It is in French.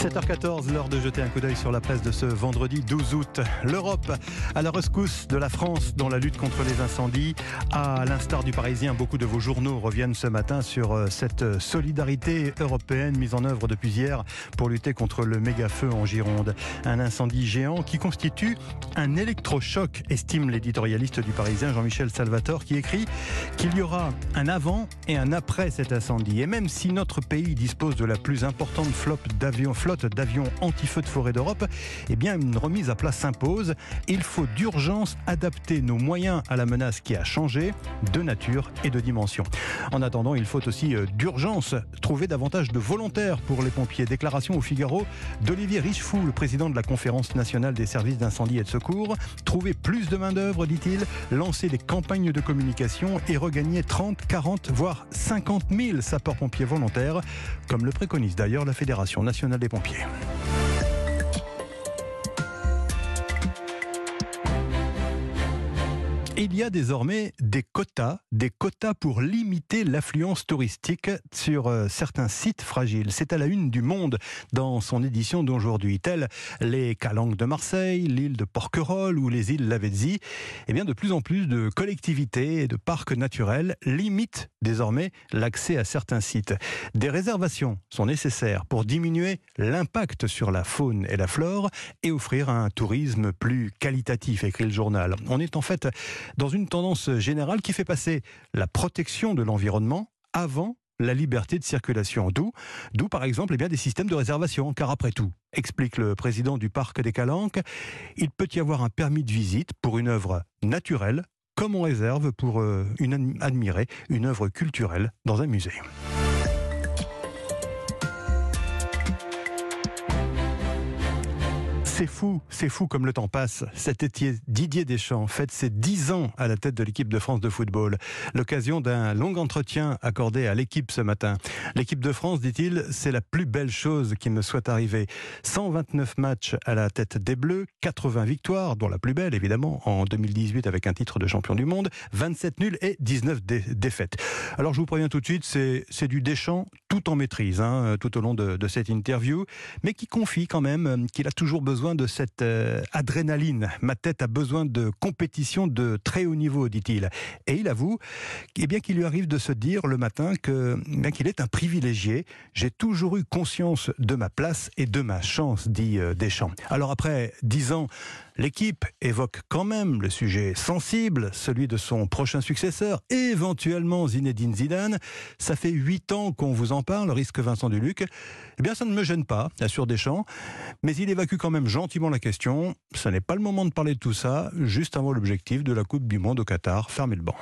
7h14, l'heure de jeter un coup d'œil sur la presse de ce vendredi 12 août. L'Europe à la rescousse de la France dans la lutte contre les incendies. À l'instar du Parisien, beaucoup de vos journaux reviennent ce matin sur euh, cette solidarité européenne mise en œuvre depuis hier pour lutter contre le méga-feu en Gironde. Un incendie géant qui constitue un électrochoc, estime l'éditorialiste du Parisien Jean-Michel Salvatore qui écrit qu'il y aura un avant et un après cet incendie. Et même si notre pays dispose de la plus importante flotte d'avions d'avions anti-feu de forêt d'Europe, eh bien une remise à plat s'impose. Il faut d'urgence adapter nos moyens à la menace qui a changé de nature et de dimension. En attendant, il faut aussi euh, d'urgence trouver davantage de volontaires pour les pompiers. Déclaration au Figaro d'Olivier Richefou, le président de la Conférence nationale des services d'incendie et de secours. Trouver plus de main-d'œuvre, dit-il, lancer des campagnes de communication et regagner 30, 40, voire 50 000 sapeurs-pompiers volontaires, comme le préconise d'ailleurs la Fédération nationale des pompiers. głupie. Il y a désormais des quotas, des quotas pour limiter l'affluence touristique sur euh, certains sites fragiles. C'est à la une du Monde dans son édition d'aujourd'hui, tels les Calanques de Marseille, l'île de Porquerolles ou les îles Lavezzi. Eh bien, de plus en plus de collectivités et de parcs naturels limitent désormais l'accès à certains sites. Des réservations sont nécessaires pour diminuer l'impact sur la faune et la flore et offrir un tourisme plus qualitatif, écrit le journal. On est en fait dans une tendance générale qui fait passer la protection de l'environnement avant la liberté de circulation. D'où, par exemple, eh des systèmes de réservation, car après tout, explique le président du parc des Calanques, il peut y avoir un permis de visite pour une œuvre naturelle, comme on réserve pour euh, admirer une œuvre culturelle dans un musée. C'est fou, c'est fou comme le temps passe. Cet étier Didier Deschamps fête ses 10 ans à la tête de l'équipe de France de football. L'occasion d'un long entretien accordé à l'équipe ce matin. L'équipe de France, dit-il, c'est la plus belle chose qui me soit arrivée. 129 matchs à la tête des Bleus, 80 victoires, dont la plus belle évidemment en 2018 avec un titre de champion du monde, 27 nuls et 19 défaites. Alors je vous préviens tout de suite, c'est du Deschamps tout en maîtrise hein, tout au long de, de cette interview, mais qui confie quand même qu'il a toujours besoin de cette euh, adrénaline. Ma tête a besoin de compétition de très haut niveau, dit-il. Et il avoue eh bien qu'il lui arrive de se dire le matin que bien qu'il est un privilégié. J'ai toujours eu conscience de ma place et de ma chance, dit euh, Deschamps. Alors après dix ans, l'équipe évoque quand même le sujet sensible, celui de son prochain successeur, éventuellement Zinedine Zidane. Ça fait huit ans qu'on vous en parle, risque Vincent Duluc. Eh bien, ça ne me gêne pas, assure Deschamps, mais il évacue quand même gentiment la question. Ce n'est pas le moment de parler de tout ça, juste avant l'objectif de la Coupe du Monde au Qatar. Fermez le banc.